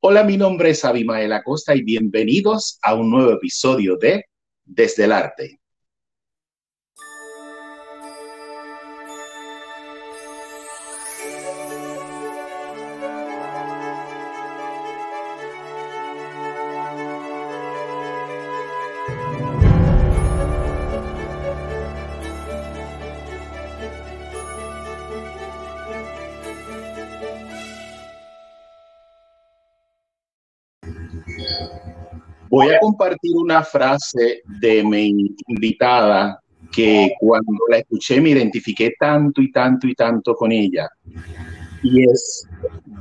Hola, mi nombre es Abimael Acosta y bienvenidos a un nuevo episodio de Desde el Arte. Voy a compartir una frase de mi invitada que cuando la escuché me identifiqué tanto y tanto y tanto con ella. Y es,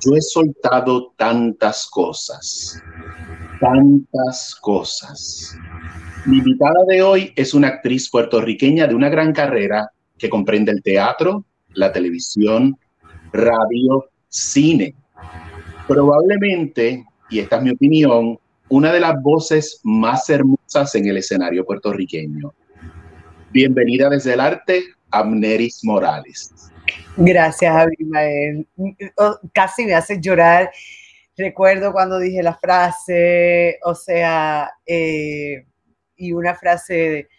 yo he soltado tantas cosas, tantas cosas. Mi invitada de hoy es una actriz puertorriqueña de una gran carrera que comprende el teatro, la televisión, radio, cine. Probablemente, y esta es mi opinión, una de las voces más hermosas en el escenario puertorriqueño. Bienvenida desde el arte, Amneris Morales. Gracias, Abimael. Casi me hace llorar. Recuerdo cuando dije la frase, o sea, eh, y una frase de,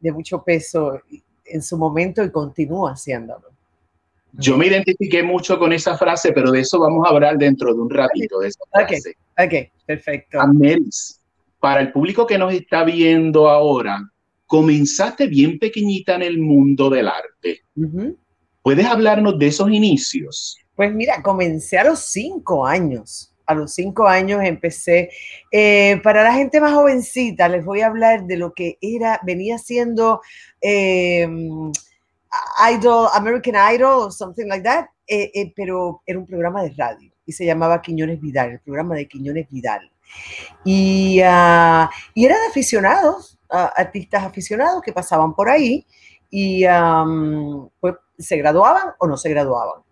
de mucho peso en su momento y continúa haciéndolo. Yo me identifiqué mucho con esa frase, pero de eso vamos a hablar dentro de un ratito. De esa frase. ok, perfecto. Amelis, para el público que nos está viendo ahora, comenzaste bien pequeñita en el mundo del arte. ¿Puedes hablarnos de esos inicios? Pues mira, comencé a los cinco años. A los cinco años empecé. Eh, para la gente más jovencita, les voy a hablar de lo que era, venía siendo eh, Idol, American Idol, o something like that, eh, eh, pero era un programa de radio y se llamaba Quiñones Vidal, el programa de Quiñones Vidal. Y, uh, y era de aficionados, artistas aficionados que pasaban por ahí y pues se graduaban o no se graduaban.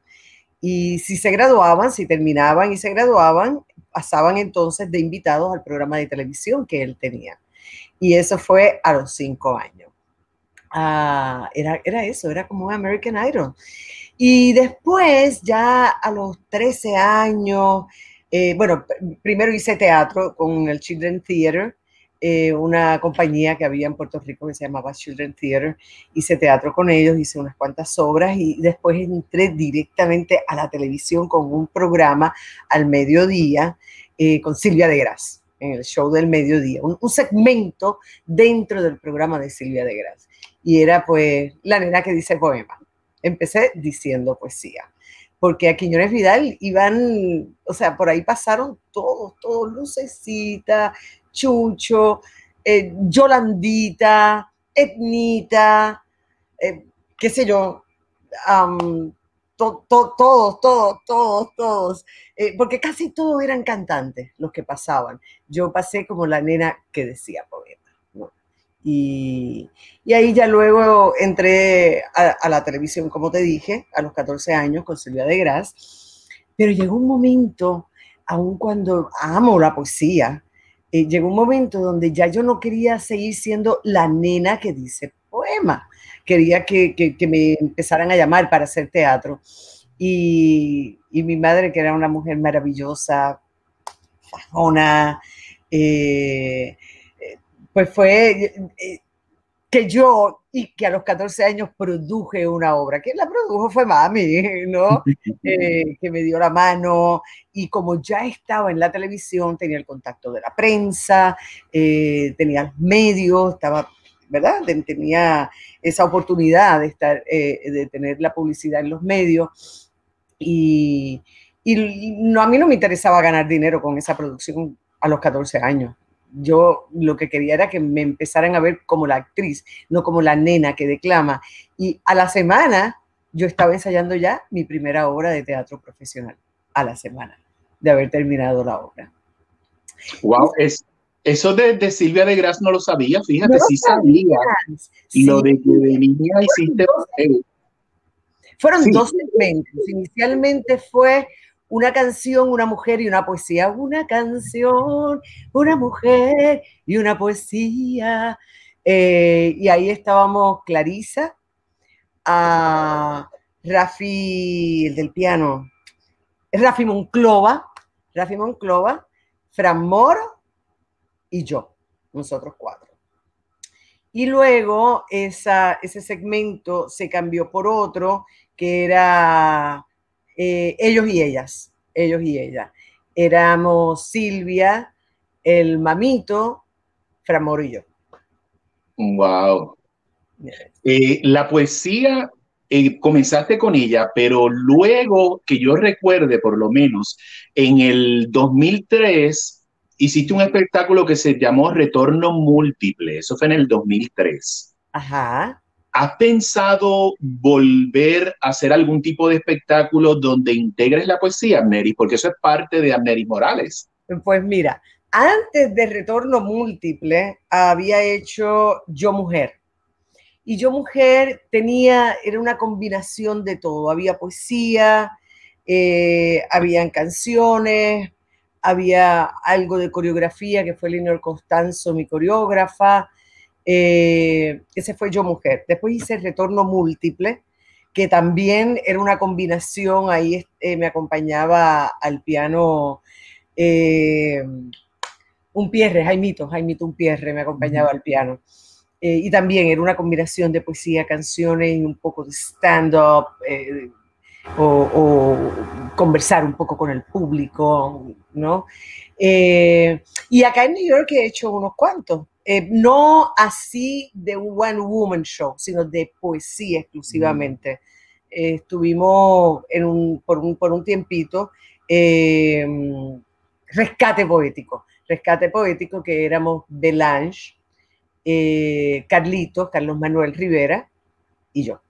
Y si se graduaban, si terminaban y se graduaban, pasaban entonces de invitados al programa de televisión que él tenía. Y eso fue a los cinco años. Ah, era, era eso, era como un American Idol. Y después, ya a los 13 años, eh, bueno, primero hice teatro con el Children Theater, eh, una compañía que había en Puerto Rico que se llamaba Children Theater. Hice teatro con ellos, hice unas cuantas obras y después entré directamente a la televisión con un programa al mediodía eh, con Silvia de Gras, en el show del mediodía, un, un segmento dentro del programa de Silvia de Gras y era pues la nena que dice poema. Empecé diciendo poesía, porque a Quiñones Vidal iban, o sea, por ahí pasaron todos, todos, Lucecita, Chucho, eh, Yolandita, Etnita, eh, qué sé yo, todos, todos, todos, todos, eh, porque casi todos eran cantantes los que pasaban. Yo pasé como la nena que decía poema. Y, ahí ya luego entré a, la televisión, como te dije, a los 14 años con Silvia de Gras. Pero llegó un momento, aun cuando amo la poesía, eh, llegó un momento donde ya yo no quería seguir siendo la nena que dice poema. Quería que, que, me empezaran a llamar para hacer teatro. Y, y, mi madre, que era una mujer maravillosa, fajona, eh, pues fue eh, que yo y que a los 14 años produje una obra. Quien la produjo fue mami, ¿no? Eh, que me dio la mano y como ya estaba en la televisión, tenía el contacto de la prensa, eh, tenía los medios, estaba, ¿verdad? Tenía esa oportunidad de, estar, de tener la publicidad en los medios y, y no, a mí no me interesaba ganar dinero con esa producción a los 14 años yo lo que quería era que me empezaran a ver como la actriz, no como la nena que declama. Y a la semana yo estaba ensayando ya mi primera obra de teatro profesional, a la semana de haber terminado la obra. Wow, es, eso de, Silvia de Gras no lo sabía, fíjate, sí sabía. Lo de que de niña hiciste... Fueron dos segmentos. Inicialmente fue una canción, una mujer y una poesía. Una canción, una mujer y una poesía. Eh, y ahí estábamos Clarisa, a Rafi, el del piano, Rafi Monclova, Rafi Monclova, Fran Moro y yo, nosotros cuatro. Y luego esa, ese segmento se cambió por otro que era eh, ellos y ellas, ellos y ella. Éramos Silvia, el mamito, Fran Moro y yo. Wow. Eh, la poesía, eh, comenzaste con ella, pero luego que yo recuerde, por lo menos, en el 2003 hiciste un espectáculo que se llamó Retorno Múltiple. Eso fue en el 2003. Ajá. ¿Has pensado volver a hacer algún tipo de espectáculo donde integres la poesía, Amneris? Porque eso es parte de Amneris Morales. Pues mira, antes de Retorno Múltiple había hecho Yo Mujer. Y Yo Mujer tenía, era una combinación de todo. Había poesía, eh, habían canciones, había algo de coreografía, que fue Leonor Constanzo, mi coreógrafa. Eh, ese fue Yo Mujer. Después hice Retorno Múltiple, que también era una combinación, ahí eh, me acompañaba al piano un Pierre, Jaimito, Jaimito un Pierre me acompañaba al piano. Eh, y también era una combinación de poesía, canciones y un poco de stand-up eh, o, conversar un poco con el público, ¿no? Eh, y acá en New York he hecho unos cuantos, no así de un one woman show, sino de poesía exclusivamente. estuvimos en un, por, un, por un tiempito rescate poético rescate poético, que éramos Belange, eh, Carlitos, Carlos Manuel Rivera y yo.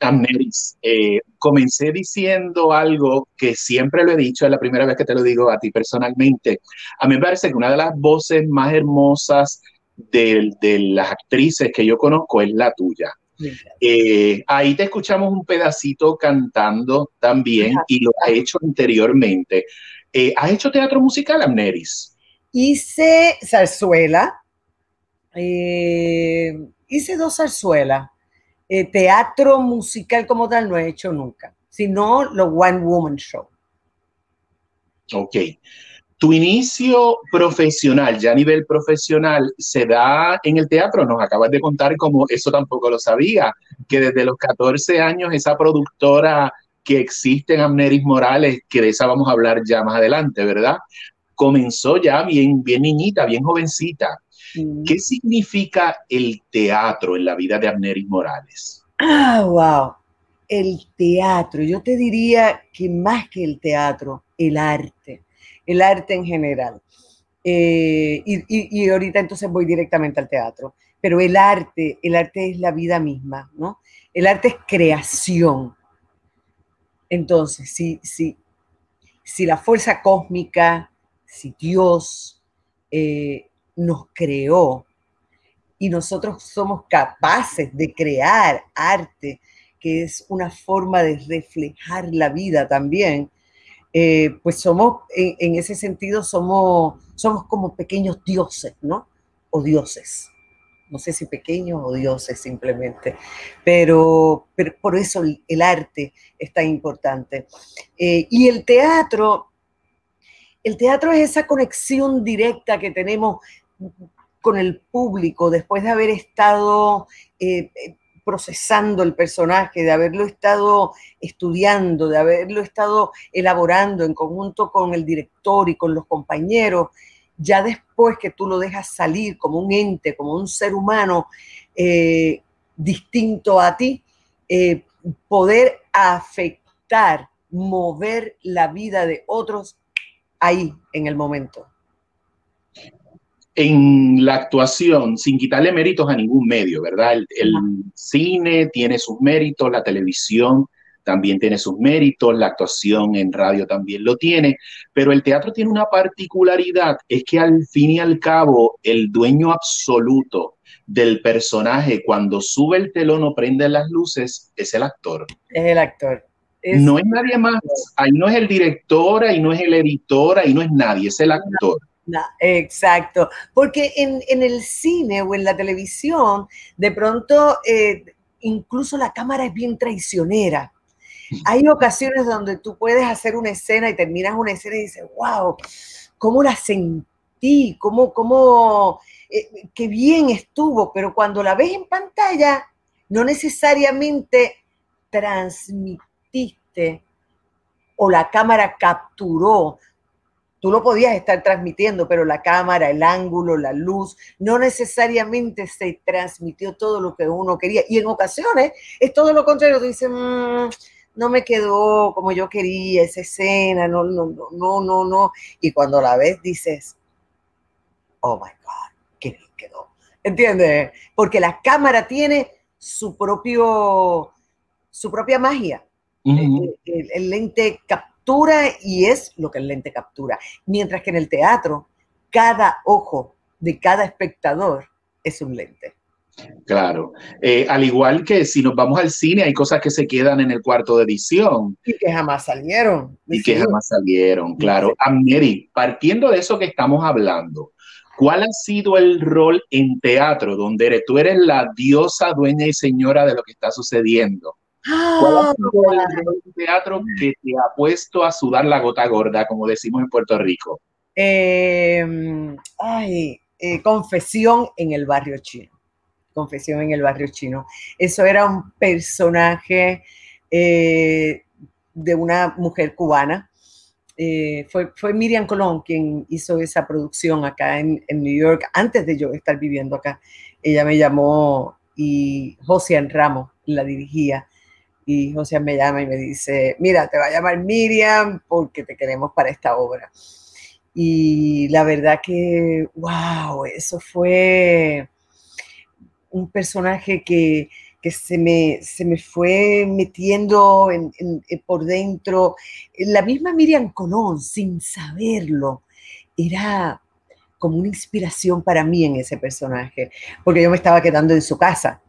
Amneris, eh, comencé diciendo algo que siempre lo he dicho, es la primera vez que te lo digo a ti personalmente. A mí me parece que una de las voces más hermosas de, las actrices que yo conozco es la tuya. Eh, ahí te escuchamos un pedacito cantando también y lo ha hecho anteriormente. Eh, ¿Has hecho teatro musical, Amneris? Hice zarzuela. Hice dos zarzuelas. Eh, teatro musical como tal no he hecho nunca, sino lo One Woman Show. Ok. Tu inicio profesional, ya a nivel profesional, se da en el teatro. Nos acabas de contar como eso tampoco lo sabía, que desde los 14 años esa productora que existe en Amneris Morales, que de esa vamos a hablar ya más adelante, ¿verdad? Comenzó ya bien, bien niñita, bien jovencita. ¿Qué significa el teatro en la vida de Amneris Morales? Ah, wow. El teatro, yo te diría que más que el teatro, el arte, el arte en general. Eh, y, y, ahorita entonces voy directamente al teatro, pero el arte, el arte es la vida misma, ¿no? El arte es creación, entonces, si, si la fuerza cósmica, si Dios eh, nos creó y nosotros somos capaces de crear arte, que es una forma de reflejar la vida también, eh, pues somos, en, ese sentido, somos, somos como pequeños dioses, ¿no? O dioses no sé si pequeños o dioses simplemente, pero, por eso el, arte es tan importante. Eh, y el teatro, el teatro es esa conexión directa que tenemos con el público después de haber estado eh, procesando el personaje, de haberlo estado estudiando, de haberlo estado elaborando en conjunto con el director y con los compañeros ya después que tú lo dejas salir como un ente, como un ser humano eh, distinto a ti, eh, poder afectar, mover la vida de otros ahí, en el momento. En la actuación, sin quitarle méritos a ningún medio, ¿verdad? el cine tiene sus méritos, la televisión también tiene sus méritos, la actuación en radio también lo tiene, pero el teatro tiene una particularidad, es que al fin y al cabo el dueño absoluto del personaje cuando sube el telón o prende las luces es el actor. Es el actor. no es nadie más, ahí no es el director, ahí no es el editor, ahí no es nadie, es el actor. Exacto, porque en, el cine o en la televisión, de pronto, eh, incluso la cámara es bien traicionera Hay ocasiones donde tú puedes hacer una escena y terminas una escena y dices, wow, ¿cómo la sentí? ¿Cómo, cómo, eh, qué bien estuvo? Pero cuando la ves en pantalla, no necesariamente transmitiste o la cámara capturó. Tú lo podías estar transmitiendo, pero la cámara, el ángulo, la luz, no necesariamente se transmitió todo lo que uno quería. Y en ocasiones es todo lo contrario. Tú dices, mm, no me quedó como yo quería esa escena, no, no, no, no, no, no. Y cuando la ves dices, oh my God, qué bien quedó. ¿Entiendes? Porque la cámara tiene su propio, su propia magia. el, lente captura y es lo que el lente captura. Mientras que en el teatro, cada ojo de cada espectador es un lente. Claro. Eh, al igual que si nos vamos al cine, hay cosas que se quedan en el cuarto de edición. Y que jamás salieron. Y que jamás salieron, claro. Amneri, partiendo de eso que estamos hablando, ¿cuál ha sido el rol en teatro donde eres, tú eres la diosa, dueña y señora de lo que está sucediendo? ¿Cuál ha sido el rol teatro que te ha puesto a sudar la gota gorda, como decimos en Puerto Rico? Em, ay, eh, confesión en el barrio chino. Confesión en el barrio chino. Eso era un personaje eh, de una mujer cubana. Eh, fue, fue, Miriam Colón quien hizo esa producción acá en, New York antes de yo estar viviendo acá. Ella me llamó y José Ramos la dirigía. Y José me llama y me dice, mira, te va a llamar Miriam porque te queremos para esta obra. Y la verdad que, wow, eso fue un personaje que, se, me, se, me, fue metiendo por dentro. La misma Miriam Colón, sin saberlo, era como una inspiración para mí en ese personaje, porque yo me estaba quedando en su casa,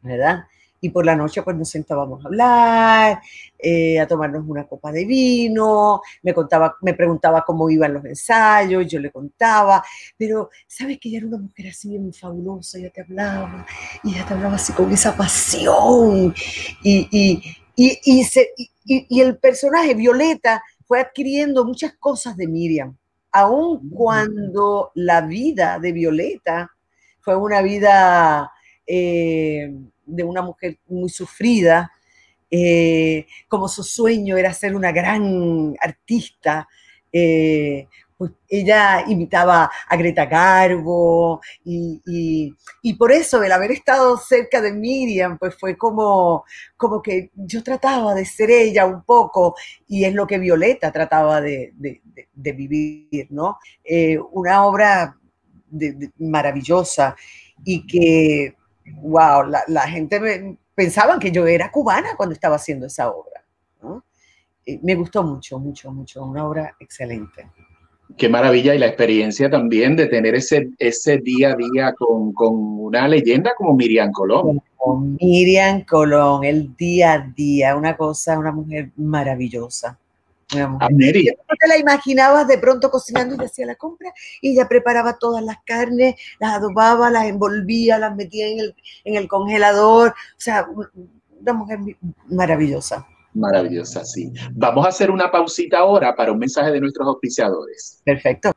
¿verdad? Y por la noche pues nos sentábamos a hablar, eh, a tomarnos una copa de vino, me contaba, me preguntaba cómo iban los ensayos, yo le contaba, pero sabes que ella era una mujer así bien fabulosa, ella te hablaba, y ella te hablaba así con esa pasión, y, y, y, y el personaje Violeta fue adquiriendo muchas cosas de Miriam, aun cuando la vida de Violeta fue una vida... Eh, de una mujer muy sufrida, eh, como su sueño era ser una gran artista, eh, pues ella imitaba a Greta Garbo y, por eso el haber estado cerca de Miriam, pues fue como, como que yo trataba de ser ella un poco y es lo que Violeta trataba de, vivir, ¿no? Eh, una obra maravillosa y que wow, la, gente me, pensaban que yo era cubana cuando estaba haciendo esa obra. me gustó mucho, mucho, mucho, una obra excelente. Qué maravilla y la experiencia también de tener ese, ese día a día con, una leyenda como Miriam Colón. Miriam Colón, el día a día, una cosa, una mujer maravillosa. A Mary. te la imaginabas de pronto cocinando y hacía la compra y ella preparaba todas las carnes, las adobaba, las envolvía, las metía en el, en el congelador. O sea, una mujer maravillosa. Maravillosa, sí. Vamos a hacer una pausita ahora para un mensaje de nuestros auspiciadores. Perfecto.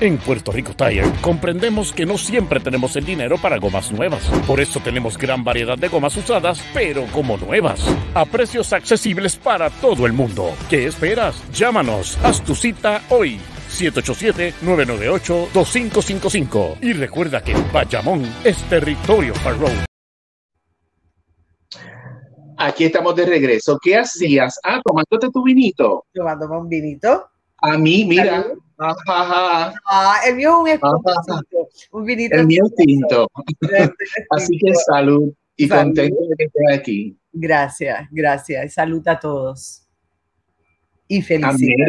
En Puerto Rico Tire comprendemos que no siempre tenemos el dinero para gomas nuevas. Por eso tenemos gran variedad de gomas usadas, pero como nuevas. A precios accesibles para todo el mundo. ¿Qué esperas? Llámanos. Haz tu cita hoy. 787-998-2555. Y recuerda que Bayamón es territorio Road. Aquí estamos de regreso. ¿Qué hacías? Ah, tomándote tu vinito. Tomándome un vinito. A mí, mira. Ah, el mío es un, un vinito. El mío es tinto. Así que salud y contento de que estés aquí. Gracias, gracias. Salud a todos. Y felicidad.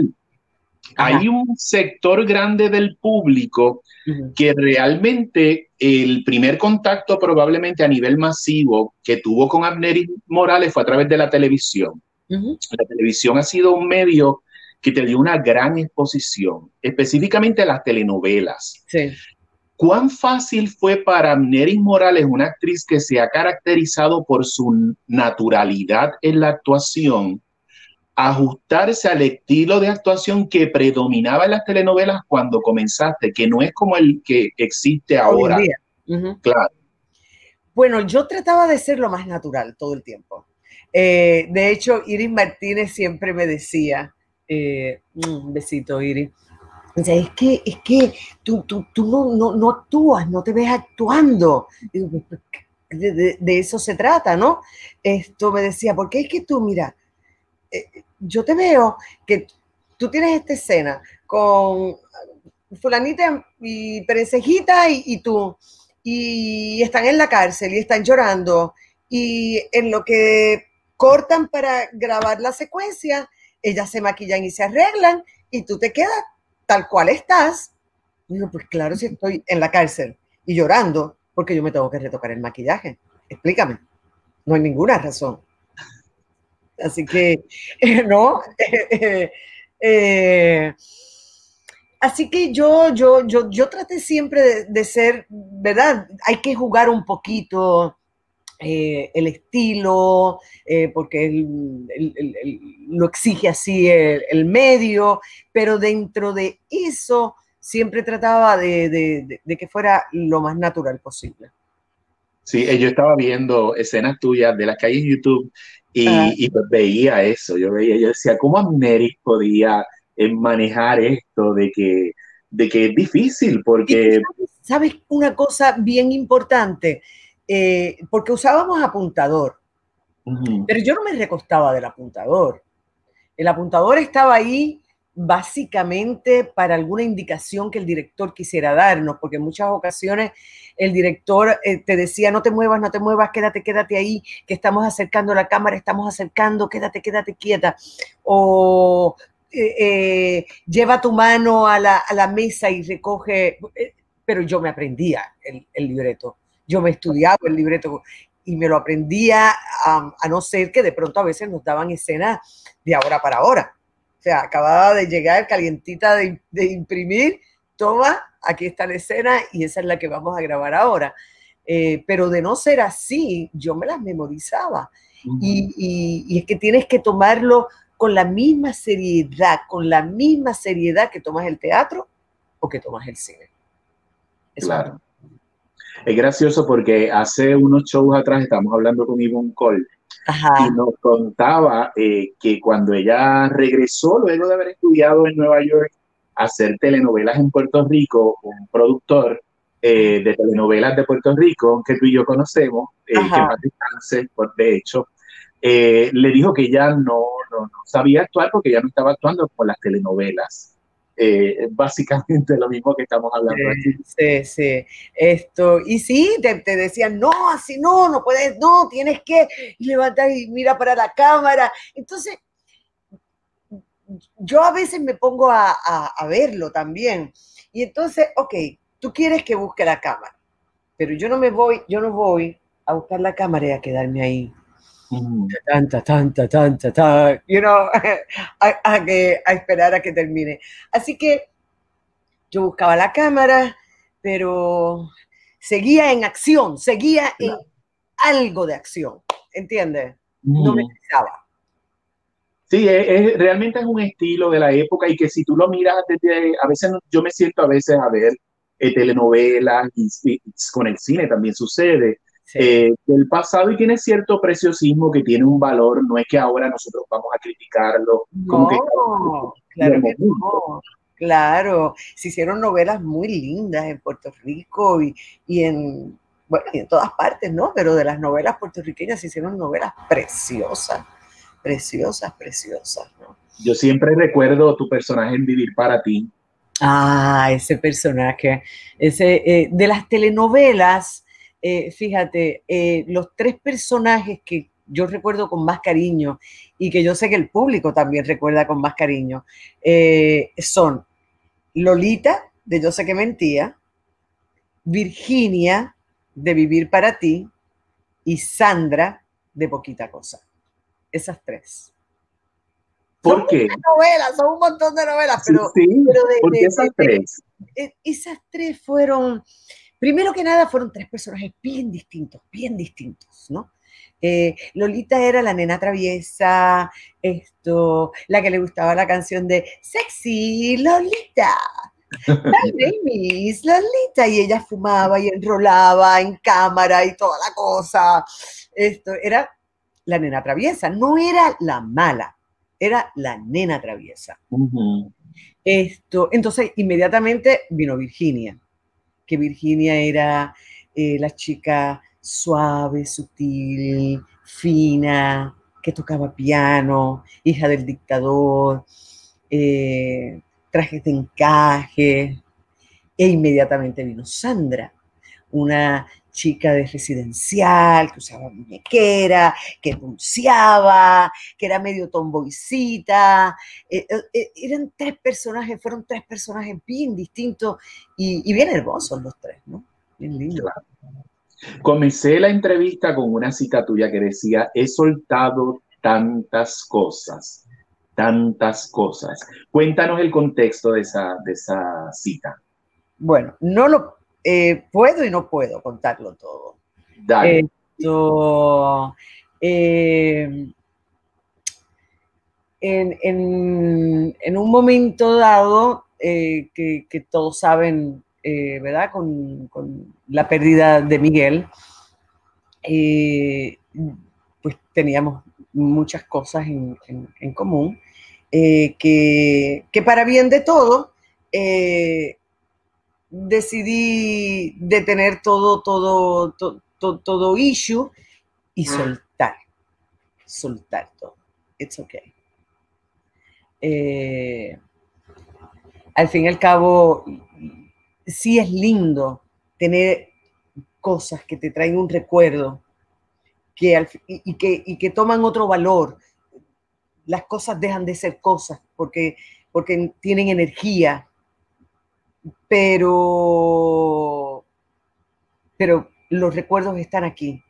Hay un sector grande del público que realmente el primer contacto probablemente a nivel masivo que tuvo con Abner Morales fue a través de la televisión. La televisión ha sido un medio que te dio una gran exposición, específicamente las telenovelas. Sí. ¿Cuán fácil fue para Neris Morales, una actriz que se ha caracterizado por su naturalidad en la actuación, ajustarse al estilo de actuación que predominaba en las telenovelas cuando comenzaste, que no es como el que existe ahora? Claro. Bueno, yo trataba de ser lo más natural todo el tiempo. Eh, de hecho, Iris Martínez siempre me decía, eh, un besito, Iris. es que, es que tú, tú, tú no, no, actúas, no te ves actuando. De, eso se trata, ¿no? Esto me decía, porque es que tú, mira, eh, yo te veo que tú tienes esta escena con fulanita y perecejita y, y tú, y están en la cárcel y están llorando, y en lo que cortan para grabar la secuencia, ellas se maquillan y se arreglan y tú te quedas tal cual estás. Digo, pues claro, si estoy en la cárcel y llorando, porque yo me tengo que retocar el maquillaje. Explícame. No hay ninguna razón. Así que, ¿no? Eh, así que yo, yo, yo, yo traté siempre de, de, ser, ¿verdad? Hay que jugar un poquito, eh, el estilo, eh, porque lo exige así el, medio, pero dentro de eso siempre trataba de, que fuera lo más natural posible. Sí, eh, yo estaba viendo escenas tuyas de las que hay en YouTube y, pues veía eso, yo veía, yo decía, ¿cómo Amneris podía manejar esto de que, de que es difícil? Porque... ¿Sabes una cosa bien importante? Eh, porque usábamos apuntador, pero yo no me recostaba del apuntador. El apuntador estaba ahí básicamente para alguna indicación que el director quisiera darnos, porque en muchas ocasiones el director eh, te decía, no te muevas, no te muevas, quédate, quédate ahí, que estamos acercando la cámara, estamos acercando, quédate, quédate quieta. O eh, lleva tu mano a la, mesa y recoge, pero yo me aprendía el libreto yo me estudiaba el libreto y me lo aprendía a, no ser que de pronto a veces nos daban escenas de ahora para ahora. O sea, acababa de llegar calientita de, imprimir, toma, aquí está la escena y esa es la que vamos a grabar ahora. Eh, pero de no ser así, yo me las memorizaba. y, y, es que tienes que tomarlo con la misma seriedad, con la misma seriedad que tomas el teatro o que tomas el cine. claro. Es gracioso porque hace unos shows atrás estábamos hablando con Ivonne Cole y nos contaba eh, que cuando ella regresó luego de haber estudiado en Nueva York a hacer telenovelas en Puerto Rico, un productor eh, de telenovelas de Puerto Rico, que tú y yo conocemos, eh, que por de hecho, le dijo que ella no, no, no, sabía actuar porque ella no estaba actuando con las telenovelas. Eh, básicamente lo mismo que estamos hablando aquí. Sí, sí. Esto, y sí, te, decían, no, así no, no puedes, no, tienes que levantar y mira para la cámara. Entonces, yo a veces me pongo a, a verlo también. Y entonces, ok, tú quieres que busque la cámara, pero yo no me voy, yo no voy a buscar la cámara y a quedarme ahí Tanta, tanta, tanta, tanta, you know, a, que, a esperar a que termine. Así que yo buscaba la cámara, pero seguía en acción, seguía en algo de acción, ¿entiendes? No me pensaba. Sí, es, realmente es un estilo de la época y que si tú lo miras desde, a veces yo me siento a veces a ver eh, telenovelas y, con el cine también sucede eh, del pasado y tiene cierto preciosismo que tiene un valor, no es que ahora nosotros vamos a criticarlo. No, claro que no. Claro, se hicieron novelas muy lindas en Puerto Rico y, y en, bueno, en todas partes, ¿no? Pero de las novelas puertorriqueñas se hicieron novelas preciosas, preciosas, preciosas, ¿no? Yo siempre recuerdo tu personaje en Vivir para ti. Ah, ese personaje, ese, eh, de las telenovelas, eh, fíjate, eh, los tres personajes que yo recuerdo con más cariño y que yo sé que el público también recuerda con más cariño eh, son Lolita, de Yo sé que mentía, Virginia, de Vivir para ti, y Sandra, de Poquita Cosa. Esas tres. ¿Por son qué? novelas, son un montón de novelas, pero, sí, esas tres? esas tres fueron primero que nada fueron tres personajes bien distintos, bien distintos, ¿no? Eh, Lolita era la nena traviesa, esto, la que le gustaba la canción de Sexy Lolita. My name is Lolita. Y ella fumaba y enrolaba en cámara y toda la cosa. Esto era la nena traviesa, no era la mala, era la nena traviesa. Esto, entonces, inmediatamente vino Virginia, que Virginia era eh, la chica suave, sutil, fina, que tocaba piano, hija del dictador, eh, trajes de encaje. E inmediatamente vino Sandra, una chica de residencial, que usaba muñequera, que pulseaba, que era medio tomboycita. Eh, eh, eran tres personajes, fueron tres personajes bien distintos y, bien hermosos los tres, ¿no? Bien lindos. Comencé la entrevista con una cita tuya que decía, he soltado tantas cosas, tantas cosas. Cuéntanos el contexto de esa, de esa cita. Bueno, no lo eh, puedo y no puedo contarlo todo. Dale. Eh, en, un momento dado, eh, que, todos saben ¿verdad? Con, la pérdida de Miguel, pues teníamos muchas cosas en, común, eh, que, para bien de todo, decidí detener todo, todo, todo, todo, issue y ah. soltar, soltar todo. It's okay. al fin y al cabo, sí es lindo tener cosas que te traen un recuerdo que y, que, y que toman otro valor. Las cosas dejan de ser cosas porque, porque tienen energía, pero, pero los recuerdos están aquí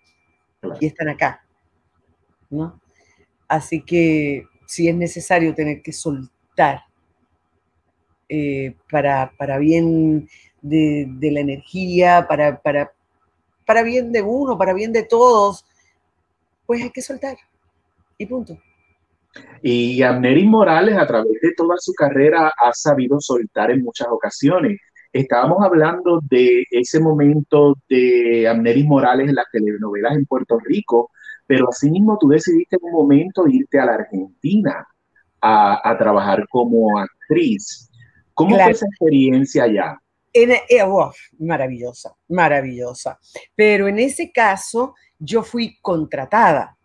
y están acá. ¿no? Así que si es necesario tener que soltar eh, para, para, bien de, la energía, para, para, para bien de uno, para bien de todos, pues hay que soltar. Y punto. Y Amneris Morales, a través de toda su carrera, ha sabido soltar en muchas ocasiones. Estábamos hablando de ese momento de Amneris Morales en las telenovelas en Puerto Rico, pero asimismo tú decidiste en un momento irte a la Argentina a, a trabajar como actriz. ¿Cómo fue esa experiencia allá? En, eh, maravillosa, maravillosa. Pero en ese caso yo fui contratada,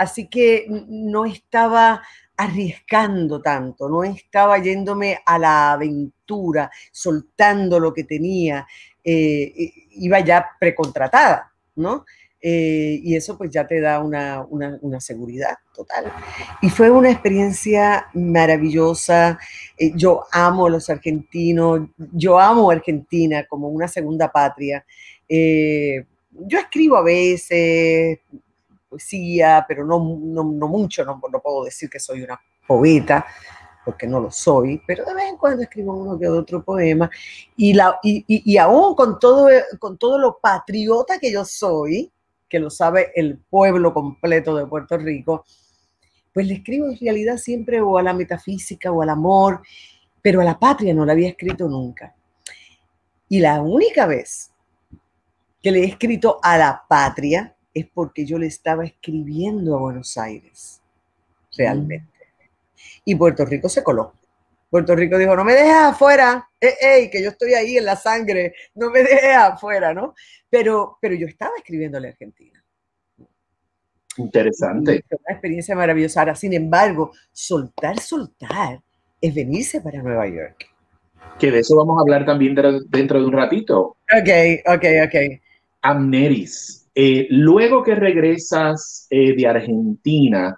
así que no estaba arriesgando tanto, no estaba yéndome a la aventura, soltando lo que tenía, eh, iba ya precontratada, ¿no? Eh, y eso pues ya te da una, seguridad total. Y fue una experiencia maravillosa. Eh, yo amo a los argentinos, yo amo a Argentina como una segunda patria. Yo escribo a veces poesía, pero no, no, mucho, no, puedo decir que soy una poeta, porque no lo soy, pero de vez en cuando escribo uno que otro poema. Y, la, y, y, y aún con todo, con todo lo patriota que yo soy, que lo sabe el pueblo completo de Puerto Rico, pues le escribo en realidad siempre o a la metafísica o al amor, pero a la patria no la había escrito nunca. Y la única vez que le he escrito a la patria es porque yo le estaba escribiendo a Buenos Aires, realmente. Y Puerto Rico se coló. Puerto Rico dijo, no me dejes afuera, eh, que yo estoy ahí en la sangre, no me dejes afuera, ¿no? Pero, pero yo estaba escribiéndole a Argentina. Interesante. Una experiencia maravillosa. Ahora, sin embargo, soltar, soltar es venirse para Nueva York. Que de eso vamos a hablar también dentro de un ratito. Ok, ok, ok. Amneris, eh, luego que regresas eh, de Argentina,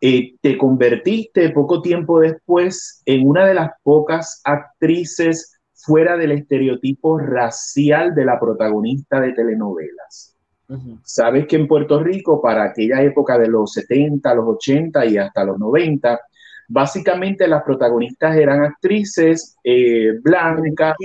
eh, te convertiste poco tiempo después en una de las pocas actrices fuera del estereotipo racial de la protagonista de telenovelas. Sabes que en Puerto Rico, para aquella época de los 70, los 80 y hasta los 90, básicamente las protagonistas eran actrices eh, blancas,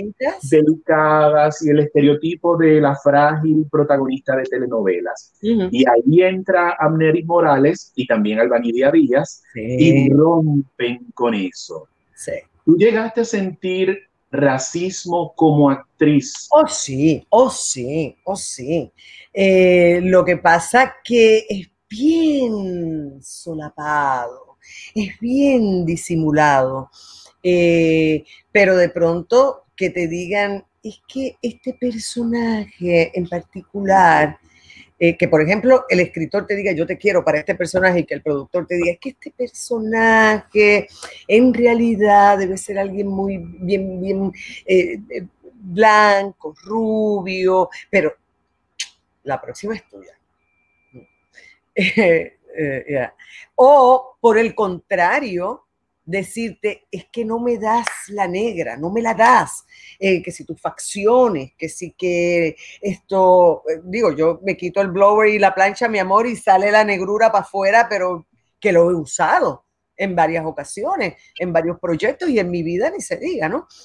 delicadas y el estereotipo de la frágil protagonista de telenovelas. Y ahí entra Amneris Morales y también Albanidia Díaz y rompen con eso. ¿Tú llegaste a sentir racismo como actriz? Oh, sí, oh, sí, oh, sí. Eh, lo que pasa que es bien solapado, es bien disimulado, eh, pero de pronto que te digan, es que este personaje en particular, eh, que por ejemplo el escritor te diga yo te quiero para este personaje y que el productor te diga es que este personaje en realidad debe ser alguien muy bien, bien eh, blanco, rubio, pero la próxima es tuya. O por el contrario, decirte, es que no me das la negra, no me la das, eh, que si tus facciones, que si que esto, eh, digo, yo me quito el blower y la plancha, mi amor, y sale la negrura para afuera, pero que lo he usado en varias ocasiones, en varios proyectos y en mi vida ni se diga, ¿no?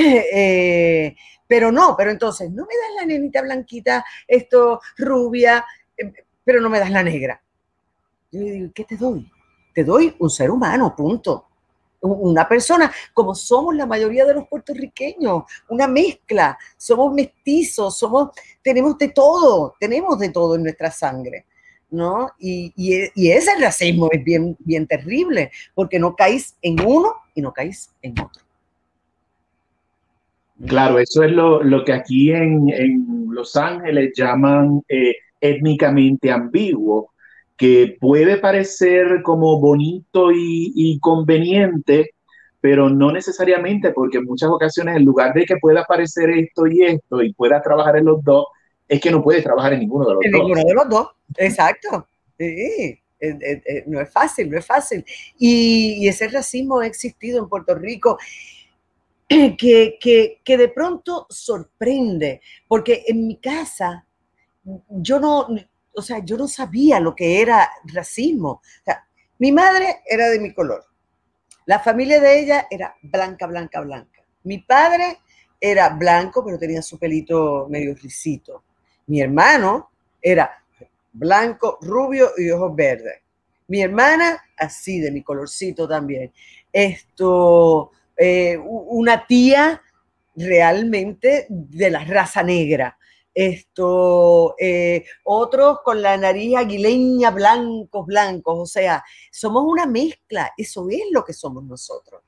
Eh, pero no, pero entonces, no me das la nenita blanquita, esto rubia, pero no me das la negra. Yo digo, ¿qué te doy? Te doy un ser humano, punto una persona, como somos la mayoría de los puertorriqueños, una mezcla, somos mestizos, somos, tenemos de todo, tenemos de todo en nuestra sangre, ¿no? Y, y, ese racismo es bien, bien terrible, porque no caís en uno y no caís en otro. Claro, eso es lo, que aquí en, Los Ángeles llaman eh, étnicamente ambiguo que puede parecer como bonito y, conveniente, pero no necesariamente, porque en muchas ocasiones en lugar de que pueda parecer esto y esto y pueda trabajar en los dos, es que no puede trabajar en ninguno de los dos. En ninguno de los dos, exacto. Sí. no es fácil, no es fácil. Y, ese racismo ha existido en Puerto Rico. Que, que, que, de pronto sorprende, porque en mi casa yo no, o sea, yo no sabía lo que era racismo. O sea, mi madre era de mi color. La familia de ella era blanca, blanca, blanca. Mi padre era blanco, pero tenía su pelito medio risito. Mi hermano era blanco, rubio y ojos verdes. Mi hermana, así de mi colorcito también. Esto, eh, una tía realmente de la raza negra esto, eh, otros con la nariz aguileña, blancos, blancos, o sea, somos una mezcla, eso es lo que somos nosotros.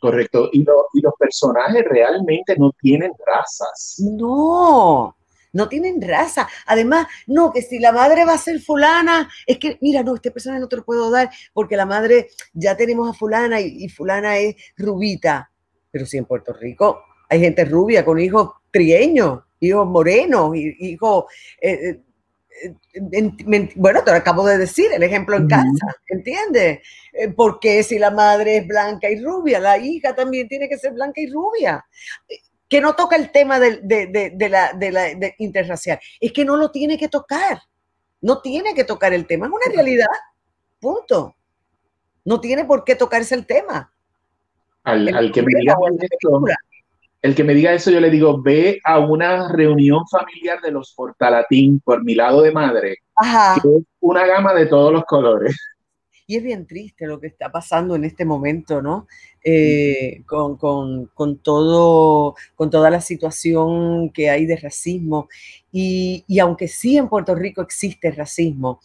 Correcto, y, y los personajes realmente no tienen razas. No, no tienen raza. Además, no, que si la madre va a ser fulana, es que, mira, no, este personaje no te lo puedo dar porque la madre ya tenemos a fulana y, y fulana es rubita. Pero si en Puerto Rico hay gente rubia con hijos trieños hijos morenos, hijos... Eh, eh, bueno, te lo acabo de decir, el ejemplo en casa, ¿entiendes? Eh, porque si la madre es blanca y rubia, la hija también tiene que ser blanca y rubia. Que no toca el tema de, la, de la interracial, es que no lo tiene que tocar, no tiene que tocar el tema, es una realidad, punto. No tiene por qué tocarse el tema. Al, que me diga el que me diga eso, yo le digo, ve a una reunión familiar de los Portalatín por mi lado de madre, que es una gama de todos los colores. Y es bien triste lo que está pasando en este momento, ¿no? Eh, con, todo, con toda la situación que hay de racismo. Y, aunque sí en Puerto Rico existe racismo,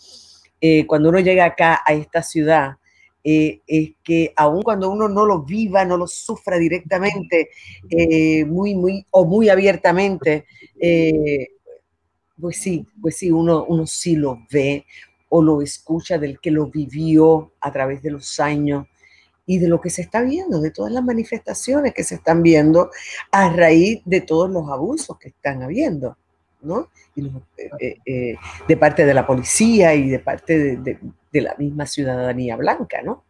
eh, cuando uno llega acá a esta ciudad, eh, es que aun cuando uno no lo viva, no lo sufra directamente, eh, muy, muy, o muy abiertamente, eh, pues sí, pues sí, uno, uno sí lo ve o lo escucha del que lo vivió a través de los años y de lo que se está viendo, de todas las manifestaciones que se están viendo a raíz de todos los abusos que están habiendo, ¿no? de parte de la policía y de parte de la misma ciudadanía blanca, ¿no?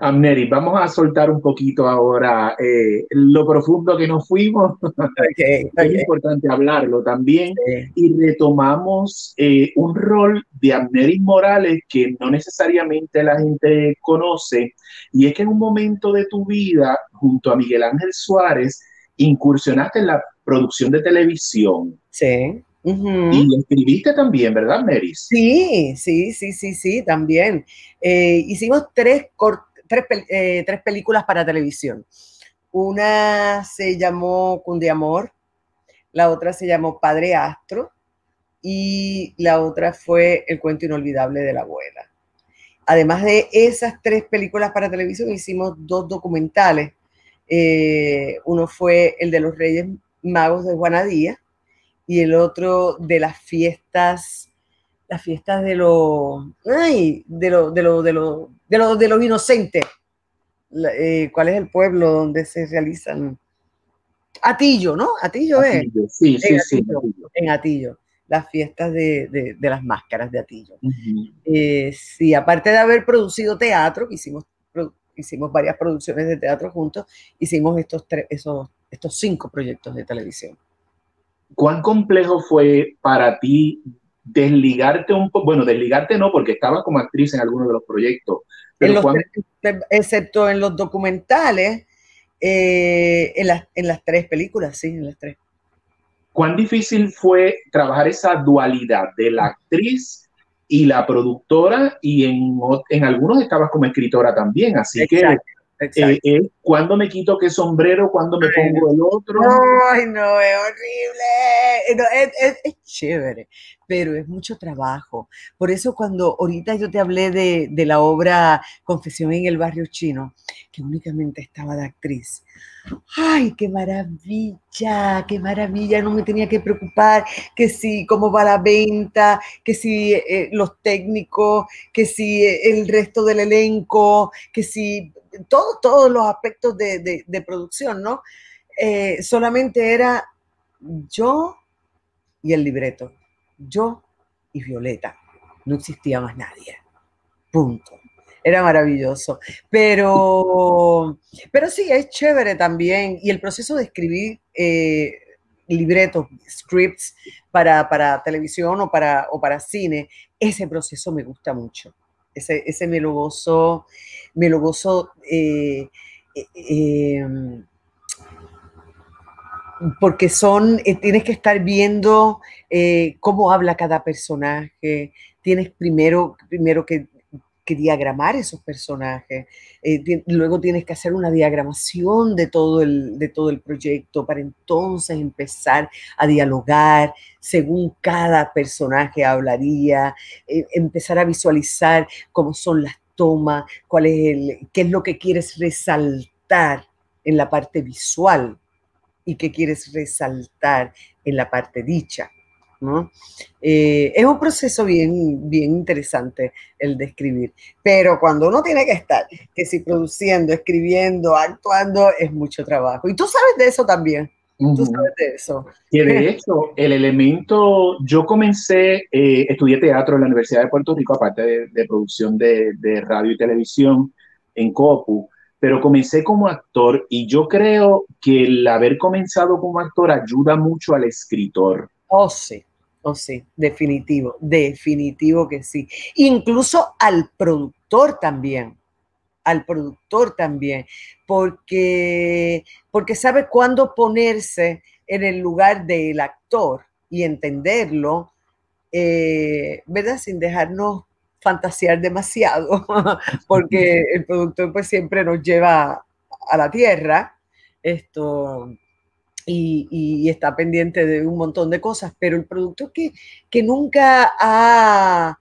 Amneri, vamos a soltar un poquito ahora eh, lo profundo que nos fuimos. Es importante hablarlo también. Y retomamos eh, un rol de Amneris Morales que no necesariamente la gente conoce. Y es que en un momento de tu vida, junto a Miguel Ángel Suárez, incursionaste en la producción de televisión. Sí. Y escribiste también, ¿verdad, Mary? Sí, sí, sí, sí, sí, también. Eh, hicimos tres, eh, tres, películas para televisión. Una se llamó Cundiamor, la otra se llamó Padre Astro y la otra fue El cuento inolvidable de la abuela. Además de esas tres películas para televisión, hicimos dos documentales. Eh, uno fue el de los Reyes Magos de Juanadía y el otro de las fiestas, las fiestas de los, ay, de lo, de lo, de lo, de lo, de los inocentes. Eh, ¿Cuál es el pueblo donde se realizan? Atillo, ¿no? Atillo, es. Sí, sí, sí. En Atillo, las fiestas de, las máscaras de Atillo. Eh, sí, aparte de haber producido teatro, que hicimos, hicimos varias producciones de teatro juntos, hicimos estos, tres, esos, estos cinco proyectos de televisión. ¿Cuán complejo fue para ti desligarte un poco? Bueno, desligarte no, porque estabas como actriz en algunos de los proyectos. excepto en los documentales, eh, en, las, en las tres películas, sí, en las tres. ¿Cuán difícil fue trabajar esa dualidad de la actriz y la productora? Y en, en algunos estabas como escritora también, así que eh, eh, ¿Cuándo me quito qué sombrero? ¿Cuándo me pongo el otro? Ay, no, es horrible. es, es, chévere, pero es mucho trabajo. Por eso cuando ahorita yo te hablé de, de la obra Confesión en el Barrio Chino, que únicamente estaba de actriz. ¡Ay, qué maravilla! ¡Qué maravilla! No me tenía que preocupar que si cómo va la venta, que si eh, los técnicos, que si el resto del elenco, que si todos los aspectos de, producción, ¿no? Eh, solamente era yo y el libreto, yo y Violeta, no existía más nadie, punto. Era maravilloso, pero, pero sí, es chévere también, y el proceso de escribir eh, libretos, scripts para, para televisión o para, o para cine, ese proceso me gusta mucho ese, ese me gozo eh, eh, em, porque son, eh, tienes que estar viendo cómo habla cada personaje, tienes primero, primero que diagramar esos personajes. Eh, luego tienes que hacer una diagramación de todo, el, de todo el proyecto para entonces empezar a dialogar según cada personaje hablaría, eh, empezar a visualizar cómo son las tomas, cuál es el, qué es lo que quieres resaltar en la parte visual y qué quieres resaltar en la parte dicha. Eh, es un proceso bien, bien interesante el de escribir, pero cuando uno tiene que estar, que si produciendo, escribiendo, actuando, es mucho trabajo. Y tú sabes de eso también. Tú sabes de eso. Y de hecho, el elemento, yo comencé, eh, estudié teatro en la Universidad de Puerto Rico, aparte de, producción de, de, radio y televisión en COPU, pero comencé como actor y yo creo que el haber comenzado como actor ayuda mucho al escritor. Oh, sí. Oh, sí, definitivo, definitivo que sí. Incluso al productor también, al productor también, porque, porque sabe cuándo ponerse en el lugar del actor y entenderlo, eh, ¿verdad? Sin dejarnos fantasear demasiado, porque el productor pues siempre nos lleva a la tierra. Esto, y, está pendiente de un montón de cosas, pero el productor que, que nunca ha,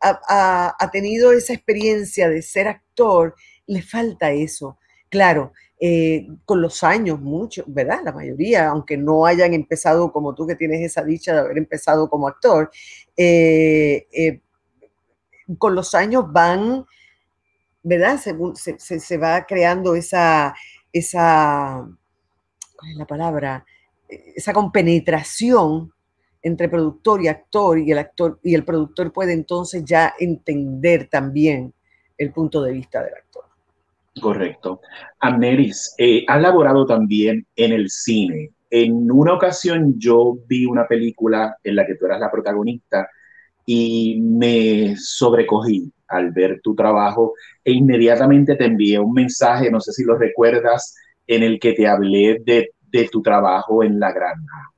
ha, tenido esa experiencia de ser actor, le falta eso. Claro, eh, con los años, mucho, ¿verdad? La mayoría, aunque no hayan empezado como tú que tienes esa dicha de haber empezado como actor, eh, eh, con los años van, ¿verdad? Se, se, se va creando esa, esa es la palabra? Eh, esa compenetración entre productor y actor y el actor y el productor puede entonces ya entender también el punto de vista del actor. Correcto. Amneris, eh, ha laborado también en el cine. En una ocasión yo vi una película en la que tú eras la protagonista y me sobrecogí al ver tu trabajo e inmediatamente te envié un mensaje, no sé si lo recuerdas, en el que te hablé de, de tu trabajo en la granja.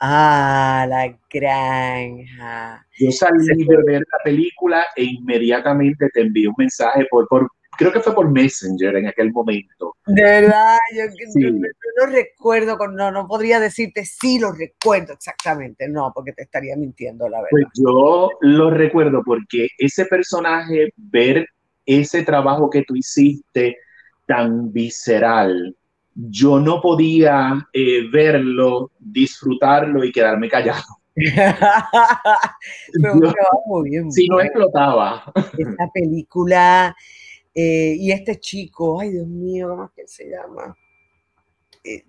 Ah, la granja. Yo salí de ver la película e inmediatamente te envié un mensaje por, por creo que fue por Messenger en aquel momento. De verdad, yo, no, recuerdo, no, no podría decirte sí lo recuerdo exactamente, no, porque te estaría mintiendo, la verdad. Pues yo lo recuerdo porque ese personaje, ver ese trabajo que tú hiciste tan visceral, yo no podía eh, verlo, disfrutarlo y quedarme callado. muy bien, si no explotaba. Esta película eh, y este chico, ay Dios mío, ¿cómo es que se llama? Eh,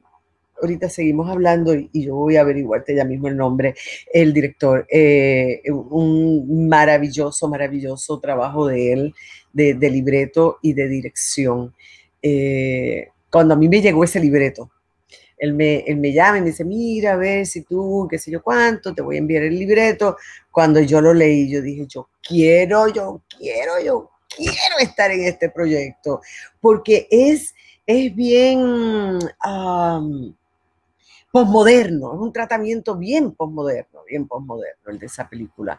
ahorita seguimos hablando y, yo voy a averiguarte ya mismo el nombre, el director. Eh, un maravilloso, maravilloso trabajo de él, de, libreto y de dirección. Cuando a mí me llegó ese libreto, él me, él me, llama y me dice, mira, a ver si tú, qué sé yo cuánto, te voy a enviar el libreto. Cuando yo lo leí, yo dije, yo quiero, yo quiero, yo quiero estar en este proyecto, porque es, es bien posmoderno, es un tratamiento bien posmoderno, bien posmoderno el de esa película.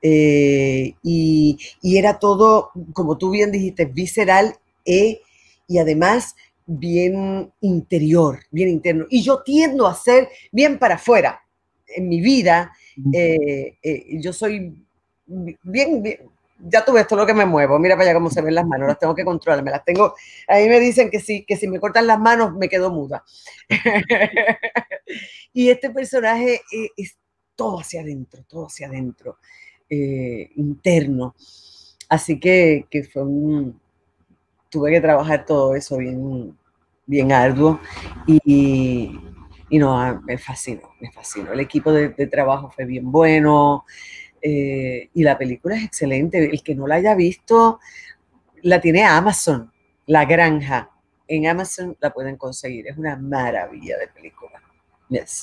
Eh, y, era todo, como tú bien dijiste, visceral e, y además bien interior, bien interno. Y yo tiendo a ser bien para afuera. En mi vida, eh, eh, yo soy bien, bien, ya tú ves todo lo que me muevo, mira para allá cómo se ven las manos, las tengo que controlar, me las tengo, a mí me dicen que sí, que si me cortan las manos me quedo muda. y este personaje eh, es, todo hacia adentro, todo hacia adentro, eh, interno. Así que, que fue un, tuve que trabajar todo eso bien, bien arduo y, y no, ah, me fascinó, me fascinó. El equipo de, de trabajo fue bien bueno, eh, y la película es excelente. El que no la haya visto, la tiene Amazon, La Granja. En Amazon la pueden conseguir. Es una maravilla de película.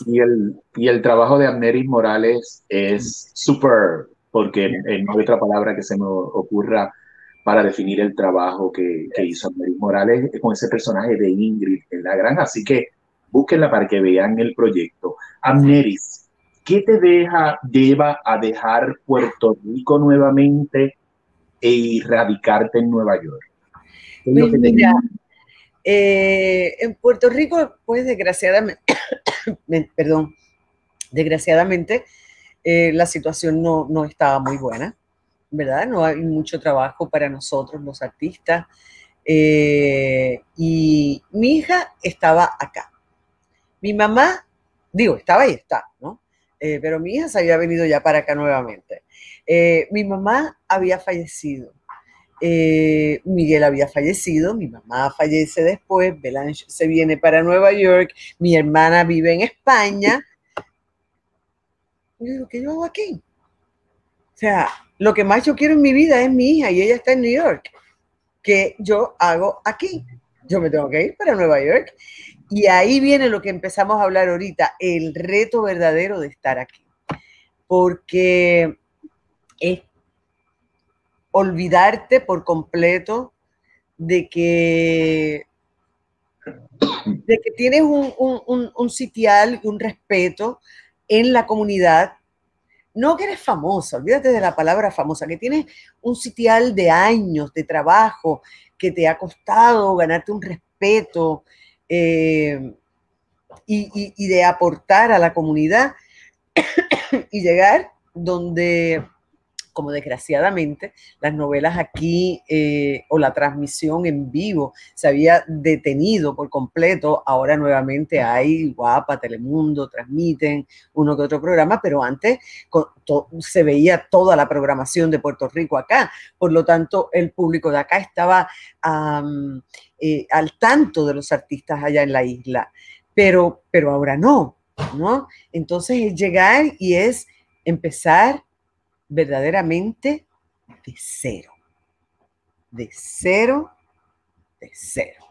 Y, el, y el trabajo de Amneris Morales es súper, porque no hay otra palabra que se me ocurra para definir el trabajo que, que hizo Amneris Morales con ese personaje de Ingrid en La Granja. Así que búsquenla para que vean el proyecto. Amneris, ¿qué te deja, lleva a dejar Puerto Rico nuevamente e radicarte en Nueva York? Pues eh, en Puerto Rico, pues desgraciadamente, perdón, desgraciadamente eh, la situación no, no, estaba muy buena, ¿verdad? No hay mucho trabajo para nosotros los artistas. Eh, y mi hija estaba acá. Mi mamá, digo, estaba y está, ¿no? Eh, pero mi hija se había venido ya para acá nuevamente. Eh, mi mamá había fallecido. Miguel había fallecido, mi mamá fallece después, Belange se viene para Nueva York, mi hermana vive en España. Y digo, ¿qué yo hago aquí? O sea, lo que más yo quiero en mi vida es mi hija y ella está en New York. ¿Qué yo hago aquí? Yo me tengo que ir para Nueva York. Y ahí viene lo que empezamos a hablar ahorita, el reto verdadero de estar aquí. Porque es olvidarte por completo de que, de que tienes un, un, un sitial, un respeto en la comunidad. No que eres famosa, olvídate de la palabra famosa, que tienes un sitial de años de trabajo que te ha costado ganarte un respeto, eh, y, de aportar a la comunidad y llegar donde, como desgraciadamente, las novelas aquí eh, o la transmisión en vivo se había detenido por completo, ahora nuevamente hay Guapa, Telemundo, transmiten uno que otro programa, pero antes se veía toda la programación de Puerto Rico acá, por lo tanto el público de acá estaba... Eh, al tanto de los artistas allá en la isla, pero, pero ahora no, ¿no? Entonces es llegar y es empezar verdaderamente de cero, de cero de cero.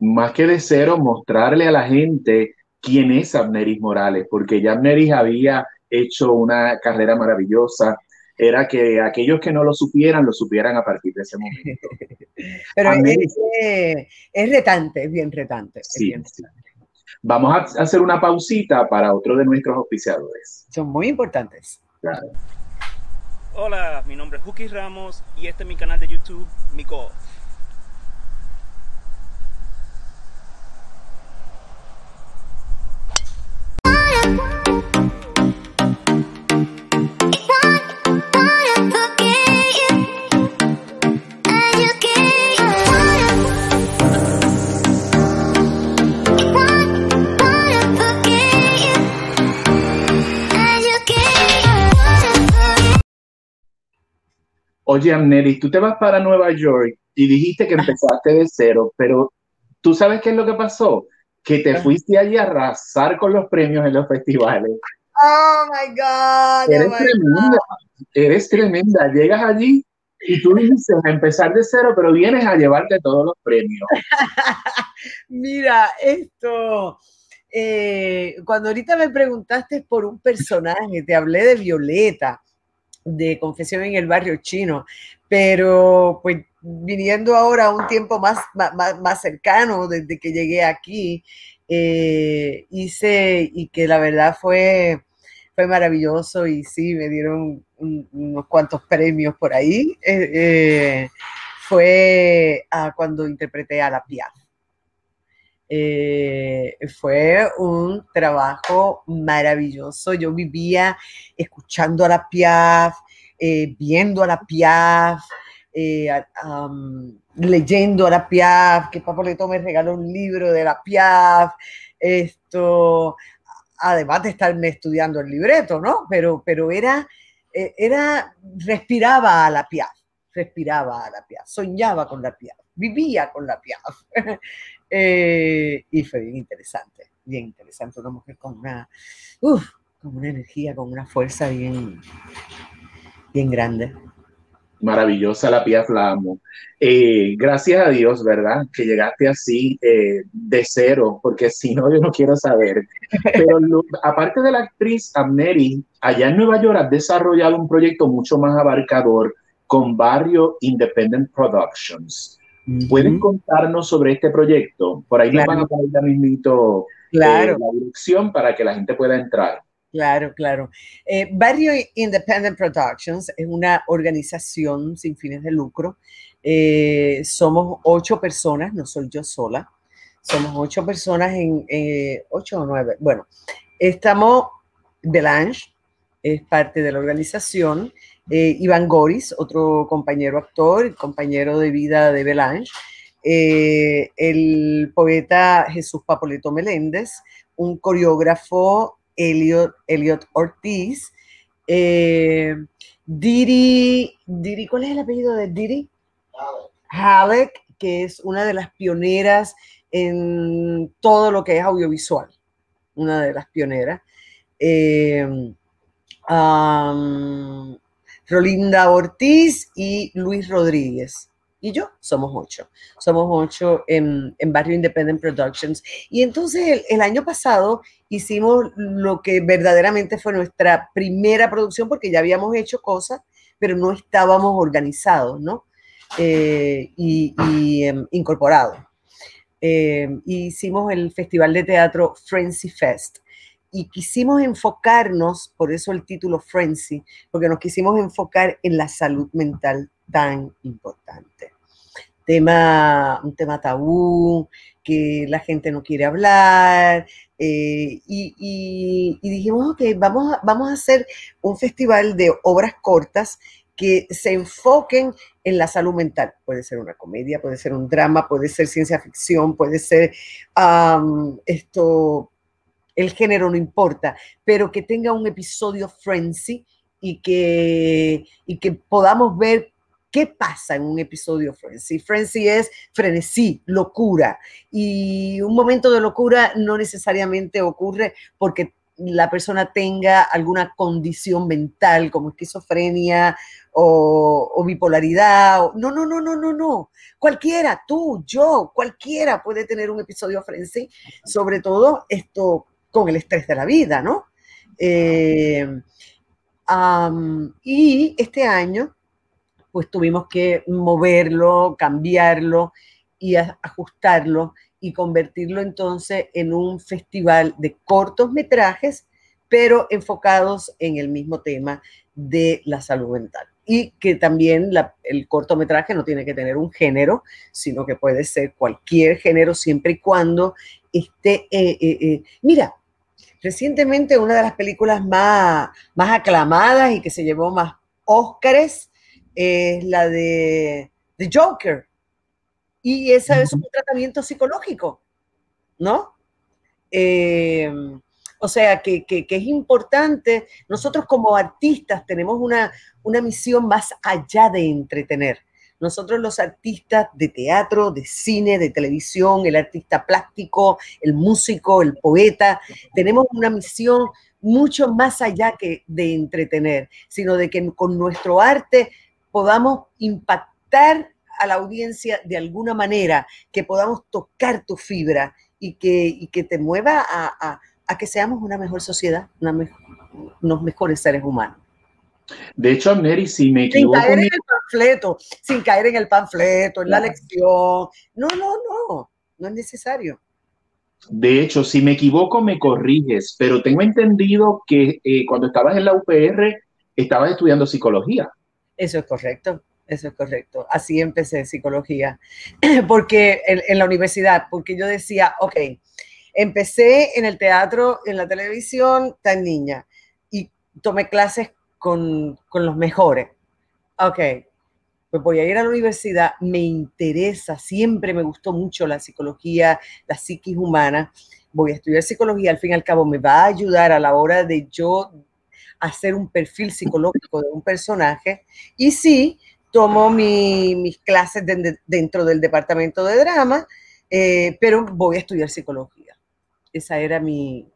Más que de cero, mostrarle a la gente quién es Abneris Morales, porque ya Abneris había hecho una carrera maravillosa, era que aquellos que no lo supieran, lo supieran a partir de ese momento. Pero es, es, retante, es bien retante. Sí, Vamos a hacer una pausita para otro de nuestros auspiciadores. Son muy importantes. Hola, mi nombre es Juki Ramos y este es mi canal de YouTube, Mico. Oye, Amneris, tú te vas para Nueva York y dijiste que empezaste de cero, pero ¿tú sabes qué es lo que pasó? Que te fuiste allí a arrasar con los premios en los festivales. Oh my God. Eres oh tremenda. Eres tremenda. Llegas allí y tú dices empezar de cero, pero vienes a llevarte todos los premios. Mira, esto. Eh, cuando ahorita me preguntaste por un personaje, te hablé de Violeta de Confesión en el Barrio Chino, pero pues viniendo ahora a un tiempo más, más, cercano desde que llegué aquí, eh, hice y que la verdad fue, fue maravilloso y sí, me dieron unos cuantos premios por ahí. Eh, eh, fue cuando interpreté a la Piaf. Fue un trabajo maravilloso. Yo vivía escuchando a la Piaf, viendo a la Piaf, leyendo a la Piaf, que Papoleto me regaló un libro de la Piaf, esto, además de estarme estudiando el libreto, ¿no? Pero, pero era, eh, era, respiraba a la Piaf, respiraba a la Piaf, soñaba con la Piaf, vivía con la Piaf. Eh, y fue bien interesante, bien interesante, una mujer con una, con una energía, con una fuerza bien, bien grande maravillosa la Pia Flamo. Eh, gracias a Dios, ¿verdad? Que llegaste así eh, de cero, porque si no, yo no quiero saber. Pero aparte de la actriz Amneri, allá en Nueva York has desarrollado un proyecto mucho más abarcador con Barrio Independent Productions. ¿Pueden contarnos sobre este proyecto? Por ahí nos van a poner ya mismito eh, la dirección para que la gente pueda entrar. Claro, claro. Eh, Barrio Independent Productions es una organización sin fines de lucro. Eh, somos ocho personas, no soy yo sola. Somos ocho personas en eh, ocho o nueve. Bueno, estamos, Belange es parte de la organización. Iván Goris, otro compañero actor, compañero de vida de Belange. el poeta Jesús Papoleto Meléndez, un coreógrafo Elliot, Ortiz. Eh, Diri, Diri, ¿cuál es el apellido de Diri? Halleck, que es una de las pioneras en todo lo que es audiovisual, una de las pioneras. Eh, Rolinda Ortiz y Luis Rodríguez y yo somos ocho. Somos ocho en, Barrio Independent Productions. Y entonces el, año pasado hicimos lo que verdaderamente fue nuestra primera producción porque ya habíamos hecho cosas, pero no estábamos organizados, ¿no? Eh, y, em, incorporados. Em, hicimos el Festival de Teatro Frenzy Fest y quisimos enfocarnos, por eso el título Frenzy, porque nos quisimos enfocar en la salud mental tan importante. Tema, un tema tabú, que la gente no quiere hablar, eh, y, dijimos, ok, vamos a, vamos a hacer un festival de obras cortas que se enfoquen en la salud mental. Puede ser una comedia, puede ser un drama, puede ser ciencia ficción, puede ser esto, el género no importa, pero que tenga un episodio frenzy y que, y que podamos ver ¿Qué pasa en un episodio Frenzy? Frenzy es frenesí, locura. Y un momento de locura no necesariamente ocurre porque la persona tenga alguna condición mental como esquizofrenia o, bipolaridad. no, no, no, no, no, no. Cualquiera, tú, yo, cualquiera puede tener un episodio frenzy, sobre todo esto con el estrés de la vida, ¿no? Eh, y este año, pues tuvimos que moverlo, cambiarlo y ajustarlo y convertirlo entonces en un festival de cortos metrajes, pero enfocados en el mismo tema de la salud mental. Y que también el cortometraje no tiene que tener un género, sino que puede ser cualquier género siempre y cuando esté... Eh, eh, mira, recientemente una de las películas más, más aclamadas y que se llevó más Óscares es la de The Joker. Y ese es un tratamiento psicológico, ¿no? O sea, que, es importante, nosotros como artistas tenemos una, una misión más allá de entretener. Nosotros los artistas de teatro, de cine, de televisión, el artista plástico, el músico, el poeta, tenemos una misión mucho más allá que de entretener, sino de que con nuestro arte podamos impactar a la audiencia de alguna manera, que podamos tocar tu fibra y que, te mueva a que seamos una mejor sociedad, unos mejores seres humanos. De hecho, Mary, si me equivoco... Sin caer en el panfleto, sin caer en el panfleto, en la lección. No, no, no, no es necesario. De hecho, si me equivoco, me corriges, pero tengo entendido que eh, cuando estabas en la UPR, estabas estudiando psicología. Eso es correcto, eso es correcto. Así empecé psicología, porque en la universidad, porque yo decía, ok, Empecé en el teatro, en la televisión, tan niña, y tomé clases con, los mejores. Ok, pues voy a ir a la universidad, me interesa, siempre me gustó mucho la psicología, la psiquis humana, voy a estudiar psicología, al fin y al cabo me va a ayudar a la hora de yo hacer un perfil psicológico de un personaje, y sí, tomo mis clases dentro del departamento de drama, eh, pero voy a estudiar psicología. Esa era mi,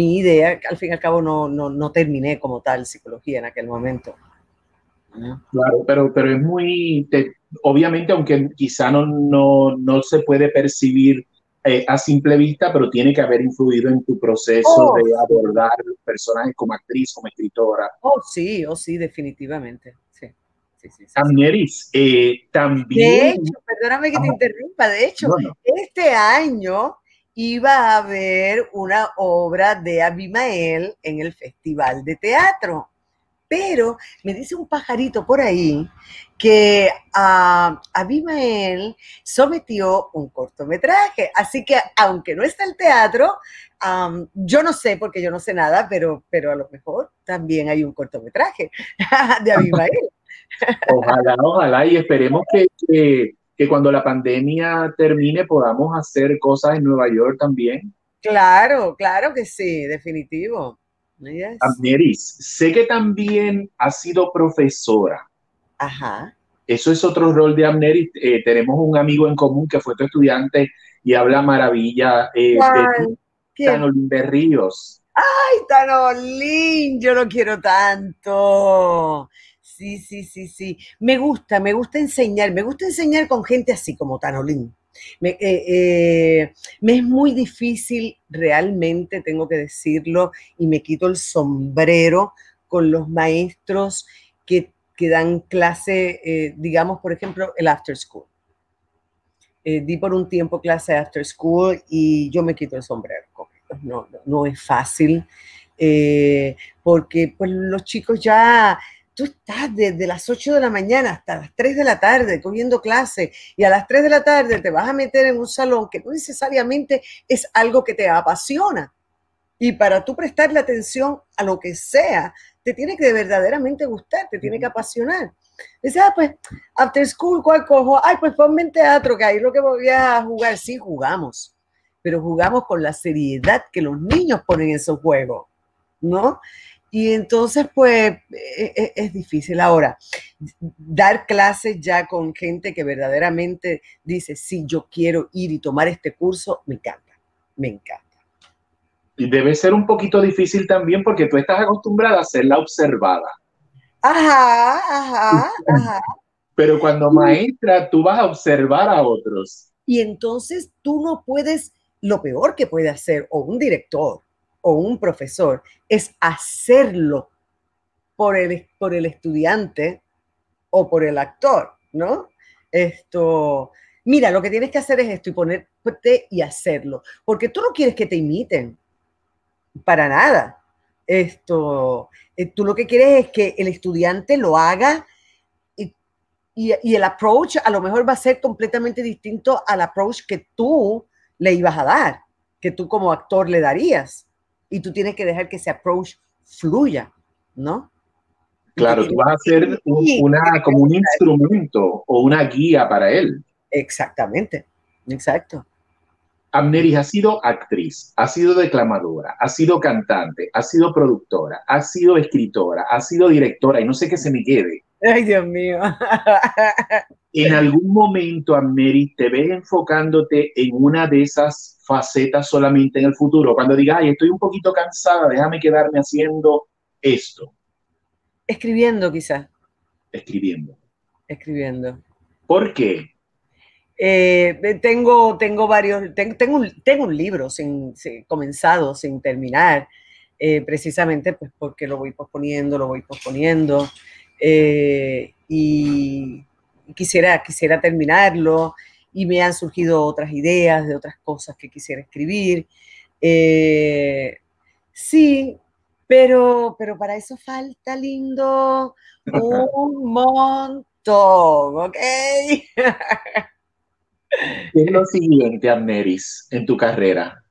idea. Al fin y al cabo no, no, terminé como tal psicología en aquel momento. Claro, pero, pero es muy, obviamente, aunque quizá no, no, se puede percibir eh, a simple vista, pero tiene que haber influido en tu proceso oh, de abordar personajes como actriz, como escritora. Oh, sí, oh, sí, definitivamente. Sí. Sí, sí, eh, también. De hecho, perdóname que te interrumpa, de hecho, este año iba a haber una obra de Abimael en el Festival de Teatro. Pero me dice un pajarito por ahí que uh, Abimael sometió un cortometraje. Así que aunque no está el teatro, yo no sé porque yo no sé nada, pero, pero a lo mejor también hay un cortometraje de Abimael. Ojalá, ojalá, y esperemos que que cuando la pandemia termine podamos hacer cosas en Nueva York también. Claro, claro que sí, definitivo. Yes. sé que también ha sido profesora. Ajá. Eso es otro rol de Amneris. Eh, tenemos un amigo en común que fue tu estudiante y habla maravilla eh, de Tanolín de Ríos. ¡Ay, Tanolín! Yo lo quiero tanto. Sí, sí, sí, sí. Me gusta, me gusta enseñar, me gusta enseñar con gente así como Tanolín. Me, eh, eh, me, es muy difícil, realmente tengo que decirlo, y me quito el sombrero con los maestros que, dan clase, eh, digamos, por ejemplo, el after school. di por un tiempo clase after school y yo me quito el sombrero No, no, no es fácil, porque pues los chicos ya tú estás desde las 8 de la mañana hasta las 3 de la tarde cogiendo clase y a las 3 de la tarde te vas a meter en un salón que no necesariamente es algo que te apasiona. Y para tú prestarle atención a lo que sea, te tiene que verdaderamente gustar, te tiene que apasionar. Dice, ah, pues, after school, ¿cuál cojo? Ay, pues ponme en teatro, que ahí lo que voy a jugar. Sí, jugamos, pero jugamos con la seriedad que los niños ponen en su juego, ¿no? Y entonces, pues, e, e, es, difícil. Ahora, dar clases ya con gente que verdaderamente dice, sí, yo quiero ir y tomar este curso, me encanta, me encanta. debe ser un poquito difícil también porque tú estás acostumbrada a ser la observada. Ajá, ajá, ajá. Pero cuando maestra, tú vas a observar a otros. Y entonces tú no puedes, lo peor que puede hacer o un director o un profesor es hacerlo por el, por el estudiante o por el actor, ¿no? Esto, mira, lo que tienes que hacer es esto y ponerte y hacerlo, porque tú no quieres que te imiten, para nada. Esto, eh, tú lo que quieres es que el estudiante lo haga y, y, el approach a lo mejor va a ser completamente distinto al approach que tú le ibas a dar, que tú como actor le darías. Y tú tienes que dejar que ese approach fluya, ¿no? Claro, tú vas a ser una, como un instrumento o una guía para él. Exactamente, exacto. Amneris ha sido actriz, ha sido declamadora, ha sido cantante, ha sido productora, ha sido escritora, ha sido directora y no sé qué se me quede. Ay, Dios mío. en algún momento, Amneris, te ves enfocándote en una de esas facetas solamente en el futuro. Cuando digas, ay, estoy un poquito cansada, déjame quedarme haciendo esto. Escribiendo, quizás. Escribiendo. Escribiendo. ¿Por qué? Eh, tengo, tengo varios, tengo, un, tengo un libro sin, comenzado, sin terminar, eh, precisamente pues porque lo voy posponiendo, lo voy posponiendo. Eh, y quisiera, quisiera terminarlo y me han surgido otras ideas de otras cosas que quisiera escribir. sí, pero, pero para eso falta, lindo, un montón, ¿ok? ¿Qué es lo siguiente, Amneris, en tu carrera?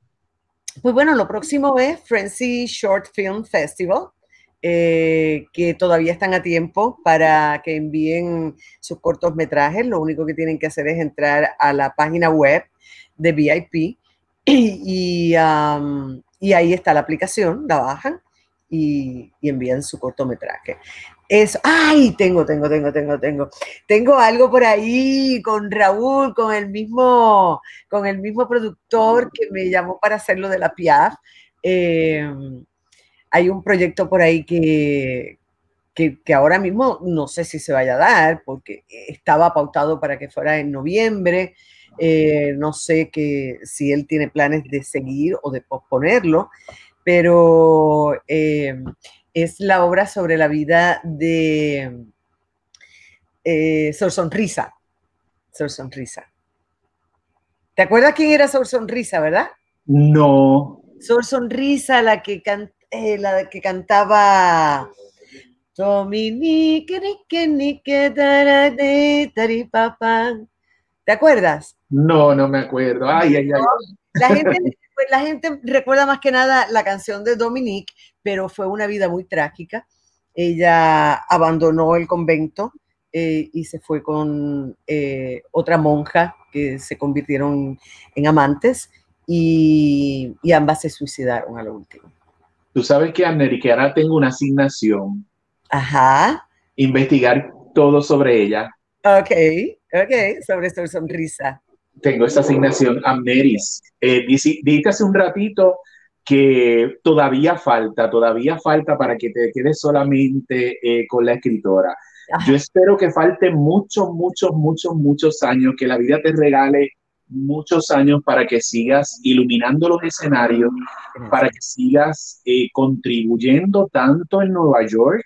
Pues bueno, lo próximo es Frenzy Short Film Festival, eh, que todavía están a tiempo para que envíen sus cortometrajes. Lo único que tienen que hacer es entrar a la página web de VIP y, y ahí está la aplicación, la bajan y, envían su cortometraje. Eso, ay, tengo, tengo, tengo, tengo, tengo. Tengo algo por ahí con Raúl, con el mismo, con el mismo productor que me llamó para hacerlo de la Piaf. Em, hay un proyecto por ahí que, que, ahora mismo no sé si se vaya a dar, porque estaba pautado para que fuera en noviembre. Eh, no sé que, si él tiene planes de seguir o de posponerlo, pero eh, es la obra sobre la vida de eh, Sor Sonrisa. Sor Sonrisa. ¿Te acuerdas quién era Sor Sonrisa, verdad? No. Sor Sonrisa, la que, eh, la que cantaba Dominique, ¿Te acuerdas? No, no me acuerdo. Ay, ay, ay. La gente pues la gente recuerda más que nada la canción de Dominique, pero fue una vida muy trágica. Ella abandonó el convento eh, y se fue con eh, otra monja que se convirtieron en amantes y, ambas se suicidaron a lo último. Tú sabes que, Aneri, que ahora tengo una asignación. Ajá. Investigar todo sobre ella. Ok, ok, sobre su sonrisa tengo esta asignación a Meris. Eh, dijiste hace un ratito que todavía falta, todavía falta para que te quedes solamente eh, con la escritora. Yo espero que falte muchos, muchos, muchos, muchos años, que la vida te regale muchos años para que sigas iluminando los escenarios, para que sigas eh, contribuyendo tanto en Nueva York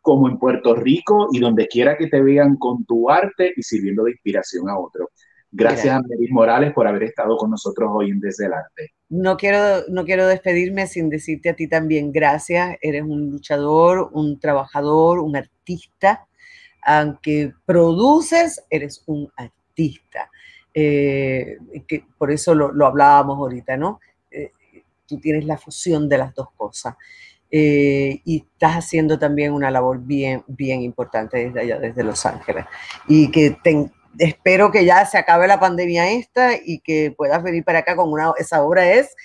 como en Puerto Rico y donde quiera que te vean con tu arte y sirviendo de inspiración a otros. Gracias, a Meris Morales por haber estado con nosotros hoy en Desde el Arte. No quiero, no quiero despedirme sin decirte a ti también gracias. Eres un luchador, un trabajador, un artista. Aunque produces, eres un artista. Eh, que por eso lo, hablábamos ahorita, ¿no? Eh, tú tienes la fusión de las dos cosas. Eh, y estás haciendo también una labor bien, bien importante desde allá, desde Los Ángeles. Y que te, espero que ya se acabe la pandemia esta y que puedas venir para acá con una, esa obra es,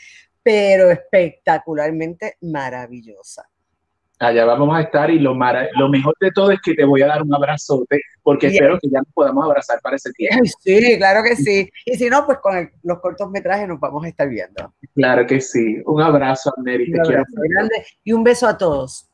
pero espectacularmente maravillosa. Allá vamos a estar y lo, lo mejor de todo es que te voy a dar un abrazote porque espero que ya nos podamos abrazar para ese tiempo. Sí, claro que sí. Y si no, pues con los cortometrajes nos vamos a estar viendo. Claro que sí. Un abrazo, Mary. Te quiero. Grande y un beso a todos.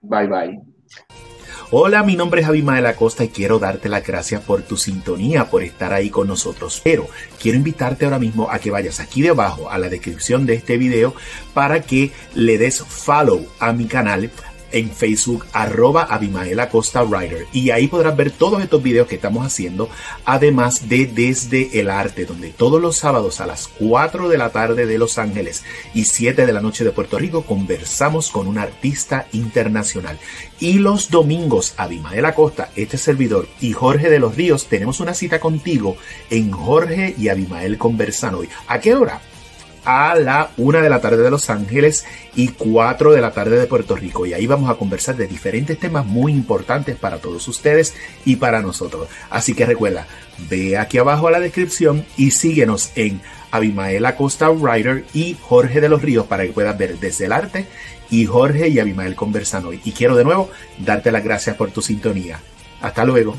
Bye, bye. Hola, mi nombre es Abimael Acosta y quiero darte las gracias por tu sintonía, por estar ahí con nosotros. Pero quiero invitarte ahora mismo a que vayas aquí debajo a la descripción de este video para que le des follow a mi canal en Facebook arroba Abimael Acosta Writer y ahí podrás ver todos estos videos que estamos haciendo además de Desde el Arte donde todos los sábados a las 4 de la tarde de Los Ángeles y 7 de la noche de Puerto Rico conversamos con un artista internacional y los domingos Abimael Acosta, este servidor y Jorge de los Ríos tenemos una cita contigo en Jorge y Abimael conversan hoy. ¿A qué hora? A la una de la tarde de Los Ángeles y 4 de la tarde de Puerto Rico. Y ahí vamos a conversar de diferentes temas muy importantes para todos ustedes y para nosotros. Así que recuerda, ve aquí abajo a la descripción y síguenos en Abimael Acosta Writer y Jorge de los Ríos para que puedas ver desde el arte y Jorge y Abimael conversan hoy. Y quiero de nuevo darte las gracias por tu sintonía. Hasta luego.